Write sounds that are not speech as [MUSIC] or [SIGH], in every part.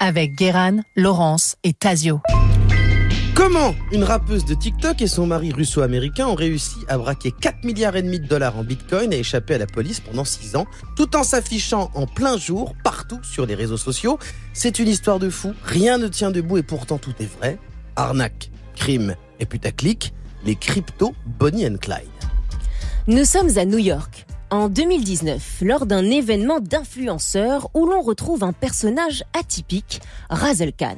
Avec Guéran, Laurence et Tazio. Comment une rappeuse de TikTok et son mari russo-américain ont réussi à braquer 4 milliards et demi de dollars en bitcoin et échapper à la police pendant 6 ans, tout en s'affichant en plein jour partout sur les réseaux sociaux? C'est une histoire de fou, rien ne tient debout et pourtant tout est vrai. Arnaque, crime et putaclic, les cryptos Bonnie and Clyde. Nous sommes à New York. En 2019, lors d'un événement d'influenceurs où l'on retrouve un personnage atypique, Razel Khan.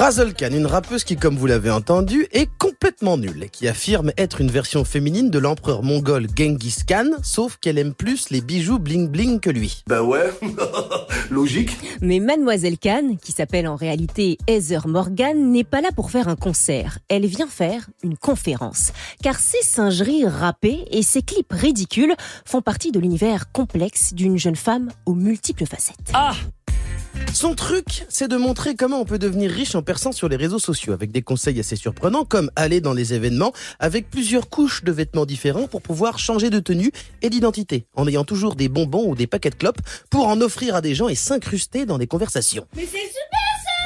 Razel Khan, une rappeuse qui, comme vous l'avez entendu, est complètement nulle et qui affirme être une version féminine de l'empereur mongol Genghis Khan, sauf qu'elle aime plus les bijoux bling bling que lui. Bah ouais, [LAUGHS] logique. Mais Mademoiselle Khan, qui s'appelle en réalité Heather Morgan, n'est pas là pour faire un concert. Elle vient faire une conférence. Car ses singeries râpées et ses clips ridicules font partie de l'univers complexe d'une jeune femme aux multiples facettes. Ah son truc, c'est de montrer comment on peut devenir riche en perçant sur les réseaux sociaux avec des conseils assez surprenants comme aller dans les événements avec plusieurs couches de vêtements différents pour pouvoir changer de tenue et d'identité en ayant toujours des bonbons ou des paquets de clopes pour en offrir à des gens et s'incruster dans des conversations. Mais c'est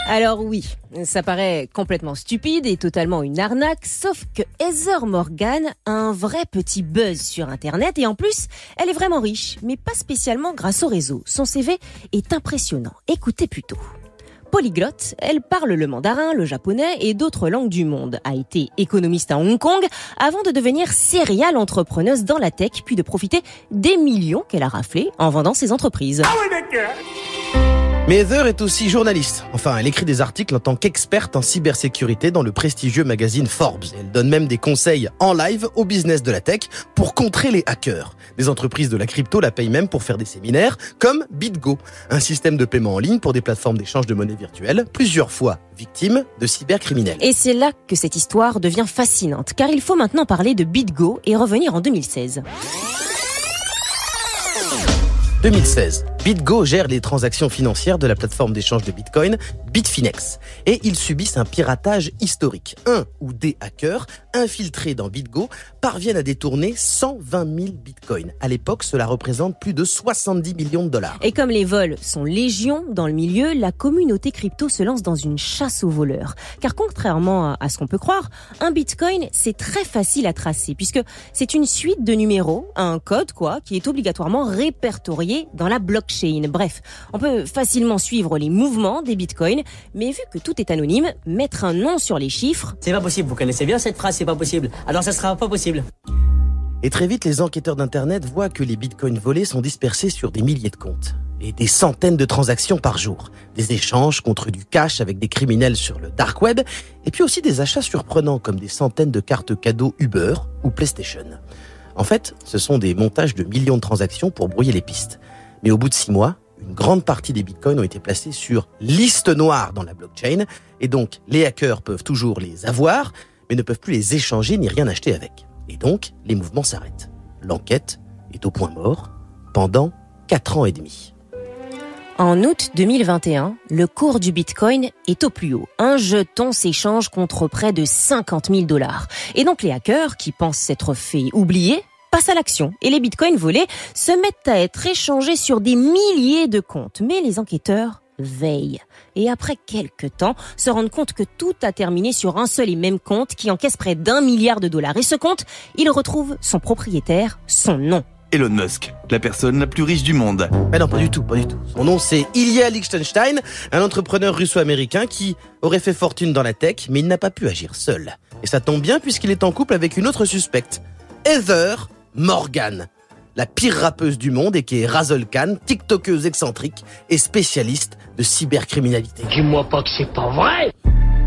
alors oui, ça paraît complètement stupide et totalement une arnaque, sauf que Heather Morgan a un vrai petit buzz sur Internet et en plus, elle est vraiment riche, mais pas spécialement grâce au réseau. Son CV est impressionnant. Écoutez plutôt. Polyglotte, elle parle le mandarin, le japonais et d'autres langues du monde. A été économiste à Hong Kong avant de devenir serial entrepreneuse dans la tech puis de profiter des millions qu'elle a raflés en vendant ses entreprises. Ah mais Heather est aussi journaliste. Enfin, elle écrit des articles en tant qu'experte en cybersécurité dans le prestigieux magazine Forbes. Elle donne même des conseils en live au business de la tech pour contrer les hackers. Des entreprises de la crypto la payent même pour faire des séminaires, comme BitGo, un système de paiement en ligne pour des plateformes d'échange de monnaie virtuelle, plusieurs fois victime de cybercriminels. Et c'est là que cette histoire devient fascinante, car il faut maintenant parler de BitGo et revenir en 2016. 2016. BitGo gère les transactions financières de la plateforme d'échange de Bitcoin Bitfinex et ils subissent un piratage historique. Un ou des hackers infiltrés dans BitGo parviennent à détourner 120 000 Bitcoins. À l'époque, cela représente plus de 70 millions de dollars. Et comme les vols sont légion dans le milieu, la communauté crypto se lance dans une chasse aux voleurs. Car contrairement à ce qu'on peut croire, un Bitcoin, c'est très facile à tracer puisque c'est une suite de numéros, un code quoi, qui est obligatoirement répertorié dans la blockchain Bref, on peut facilement suivre les mouvements des bitcoins, mais vu que tout est anonyme, mettre un nom sur les chiffres... C'est pas possible, vous connaissez bien cette phrase, c'est pas possible. Alors ça sera pas possible. Et très vite, les enquêteurs d'Internet voient que les bitcoins volés sont dispersés sur des milliers de comptes et des centaines de transactions par jour. Des échanges contre du cash avec des criminels sur le dark web, et puis aussi des achats surprenants comme des centaines de cartes cadeaux Uber ou PlayStation. En fait, ce sont des montages de millions de transactions pour brouiller les pistes. Mais au bout de six mois, une grande partie des bitcoins ont été placés sur liste noire dans la blockchain. Et donc, les hackers peuvent toujours les avoir, mais ne peuvent plus les échanger ni rien acheter avec. Et donc, les mouvements s'arrêtent. L'enquête est au point mort pendant quatre ans et demi. En août 2021, le cours du Bitcoin est au plus haut. Un jeton s'échange contre près de 50 000 dollars. Et donc les hackers, qui pensent s'être fait oublier, passe à l'action et les bitcoins volés se mettent à être échangés sur des milliers de comptes. Mais les enquêteurs veillent et après quelques temps se rendent compte que tout a terminé sur un seul et même compte qui encaisse près d'un milliard de dollars. Et ce compte, il retrouve son propriétaire, son nom. Elon Musk, la personne la plus riche du monde. Mais non, pas du tout, pas du tout. Son nom, c'est Ilya Liechtenstein, un entrepreneur russo-américain qui aurait fait fortune dans la tech, mais il n'a pas pu agir seul. Et ça tombe bien puisqu'il est en couple avec une autre suspecte, Heather Morgan, la pire rappeuse du monde et qui est Razel Khan, tiktokeuse excentrique et spécialiste de cybercriminalité. Dis-moi pas que c'est pas vrai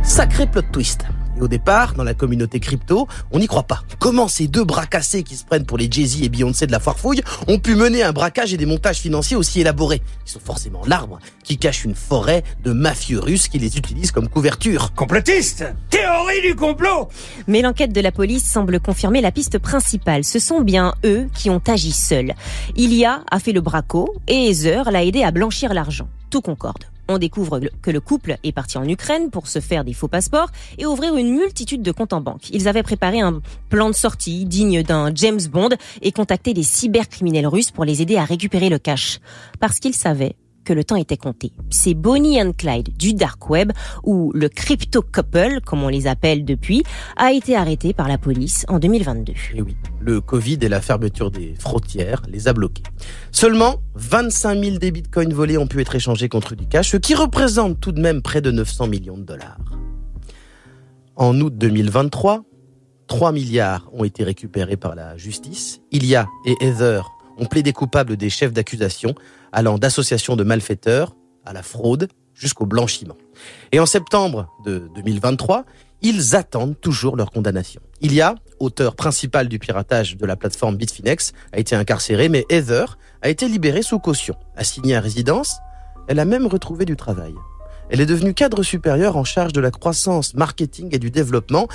Sacré plot twist. Et au départ, dans la communauté crypto, on n'y croit pas. Comment ces deux bras cassés qui se prennent pour les Jay-Z et Beyoncé de la foire fouille ont pu mener un braquage et des montages financiers aussi élaborés? Ils sont forcément l'arbre qui cache une forêt de mafieux russes qui les utilisent comme couverture. Complotiste Théorie du complot Mais l'enquête de la police semble confirmer la piste principale. Ce sont bien eux qui ont agi seuls. Ilia a fait le braco et Heather l'a aidé à blanchir l'argent. Tout concorde. On découvre que le couple est parti en Ukraine pour se faire des faux passeports et ouvrir une multitude de comptes en banque. Ils avaient préparé un plan de sortie digne d'un James Bond et contacté des cybercriminels russes pour les aider à récupérer le cash. Parce qu'ils savaient que le temps était compté. C'est Bonnie and Clyde du dark web, ou le crypto couple, comme on les appelle depuis, a été arrêté par la police en 2022. Et oui, le Covid et la fermeture des frontières les a bloqués. Seulement 25 000 des bitcoins volés ont pu être échangés contre du cash, ce qui représente tout de même près de 900 millions de dollars. En août 2023, 3 milliards ont été récupérés par la justice. Ilia et Heather ont plaidé coupables des chefs d'accusation allant d'associations de malfaiteurs à la fraude jusqu'au blanchiment. Et en septembre de 2023, ils attendent toujours leur condamnation. Ilia, auteur principal du piratage de la plateforme Bitfinex, a été incarcéré, mais Heather a été libérée sous caution. Assignée à résidence, elle a même retrouvé du travail. Elle est devenue cadre supérieur en charge de la croissance, marketing et du développement.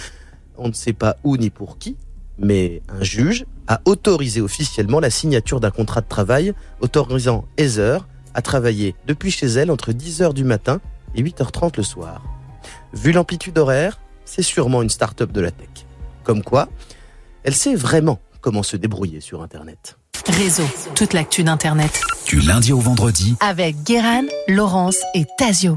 On ne sait pas où ni pour qui, mais un juge a autorisé officiellement la signature d'un contrat de travail autorisant Heather à travailler depuis chez elle entre 10h du matin et 8h30 le soir. Vu l'amplitude horaire, c'est sûrement une start-up de la tech. Comme quoi, elle sait vraiment comment se débrouiller sur Internet. Réseau, toute l'actu d'Internet. Du lundi au vendredi. Avec Guéran, Laurence et Tazio.